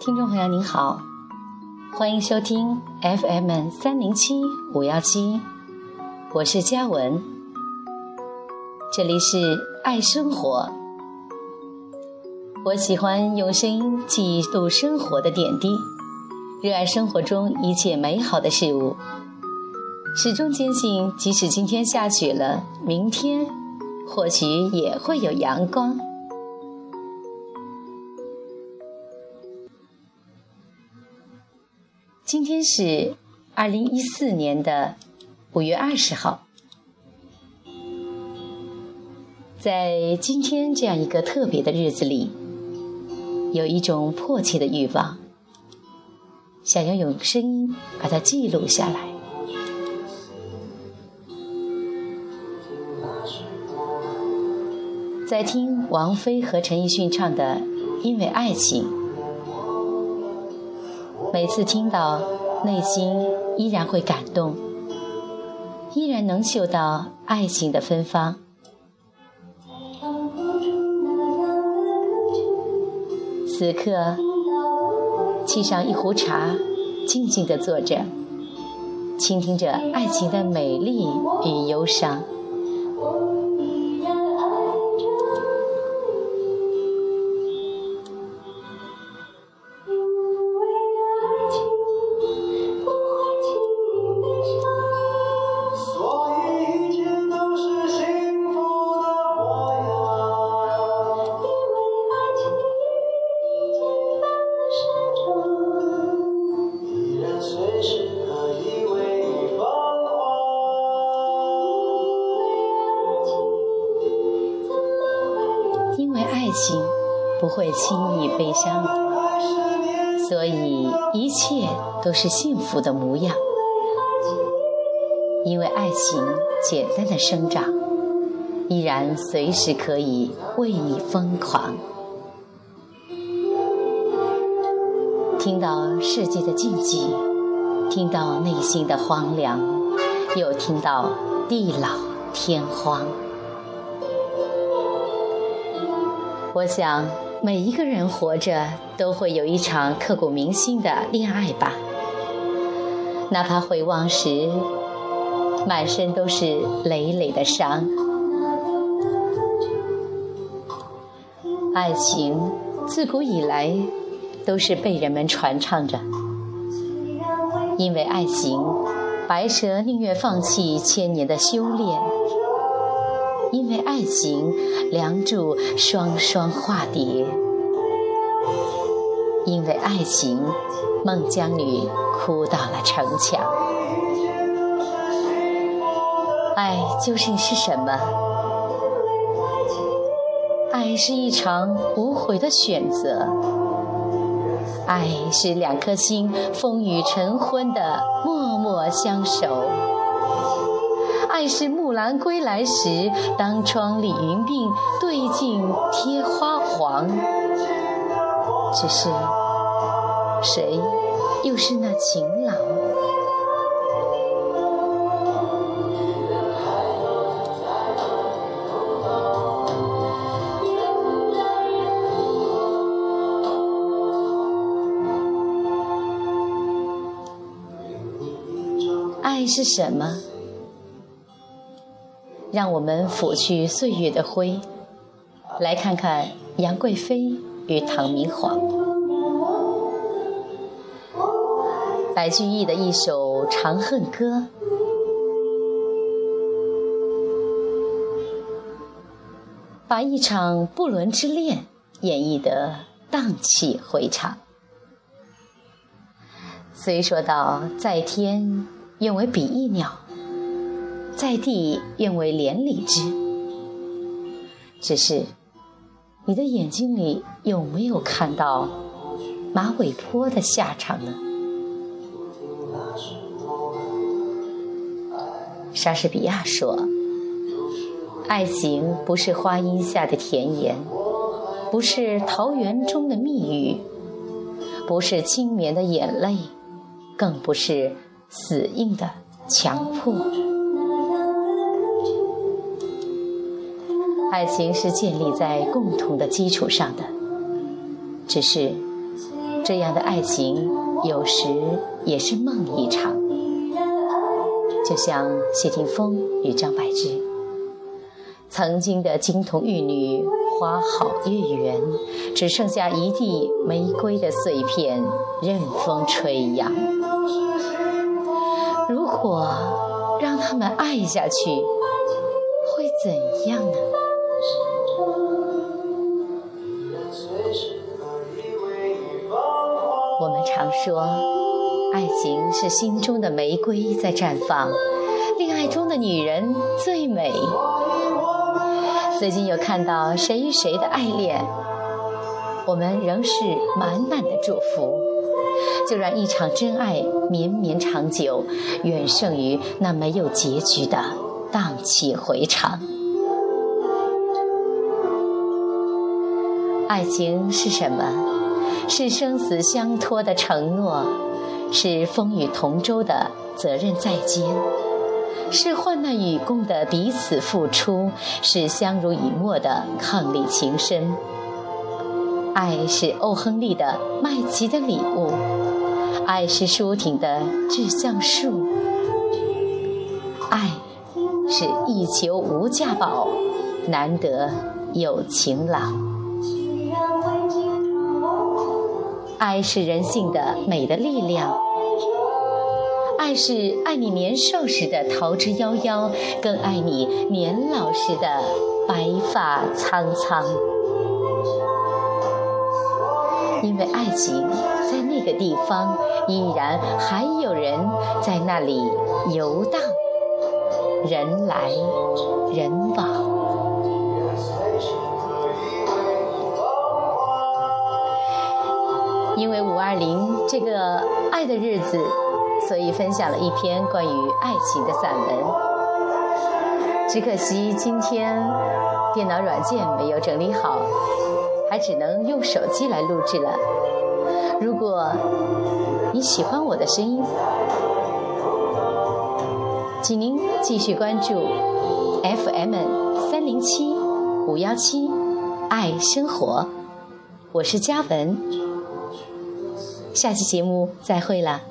听众朋友您好，欢迎收听 FM 三零七五幺七，我是嘉文，这里是爱生活。我喜欢用声音记录生活的点滴，热爱生活中一切美好的事物，始终坚信，即使今天下雪了，明天或许也会有阳光。今天是二零一四年的五月二十号，在今天这样一个特别的日子里，有一种迫切的欲望，想要用声音把它记录下来。在听王菲和陈奕迅唱的《因为爱情》。每次听到，内心依然会感动，依然能嗅到爱情的芬芳。此刻，沏上一壶茶，静静地坐着，倾听着爱情的美丽与忧伤。不会轻易悲伤，所以一切都是幸福的模样。因为爱情简单的生长，依然随时可以为你疯狂。听到世界的禁忌，听到内心的荒凉，又听到地老天荒。我想，每一个人活着都会有一场刻骨铭心的恋爱吧。哪怕回望时，满身都是累累的伤。爱情自古以来都是被人们传唱着，因为爱情，白蛇宁愿放弃千年的修炼。因为爱情，梁祝双双化蝶；因为爱情，孟姜女哭到了城墙。爱究竟是什么？爱是一场无悔的选择，爱是两颗心风雨成婚的默默相守。爱是木兰归来时，当窗理云鬓对镜贴花黄。只是，谁又是那情郎？爱是什么？让我们拂去岁月的灰，来看看杨贵妃与唐明皇。白居易的一首《长恨歌》，把一场不伦之恋演绎得荡气回肠。虽说到在天，愿为比翼鸟。在地愿为连理枝，只是你的眼睛里有没有看到马尾坡的下场呢？莎士比亚说：“爱情不是花荫下的甜言，不是桃源中的蜜语，不是轻绵的眼泪，更不是死硬的强迫。”爱情是建立在共同的基础上的，只是这样的爱情有时也是梦一场。就像谢霆锋与张柏芝，曾经的金童玉女，花好月圆，只剩下一地玫瑰的碎片，任风吹扬。如果让他们爱下去，会怎样呢？说，爱情是心中的玫瑰在绽放，恋爱中的女人最美。最近有看到谁与谁的爱恋，我们仍是满满的祝福。就让一场真爱绵绵长久，远胜于那没有结局的荡气回肠。爱情是什么？是生死相托的承诺，是风雨同舟的责任在肩，是患难与共的彼此付出，是相濡以沫的伉俪情深。爱是欧亨利的麦琪的礼物，爱是舒婷的致橡树，爱是一求无价宝，难得有情郎。爱是人性的美的力量，爱是爱你年少时的桃之夭夭，更爱你年老时的白发苍苍。因为爱情在那个地方，依然还有人在那里游荡，人来人往。因为五二零这个爱的日子，所以分享了一篇关于爱情的散文。只可惜今天电脑软件没有整理好，还只能用手机来录制了。如果你喜欢我的声音，请您继续关注 FM 三零七五幺七爱生活，我是嘉文。下期节目再会了。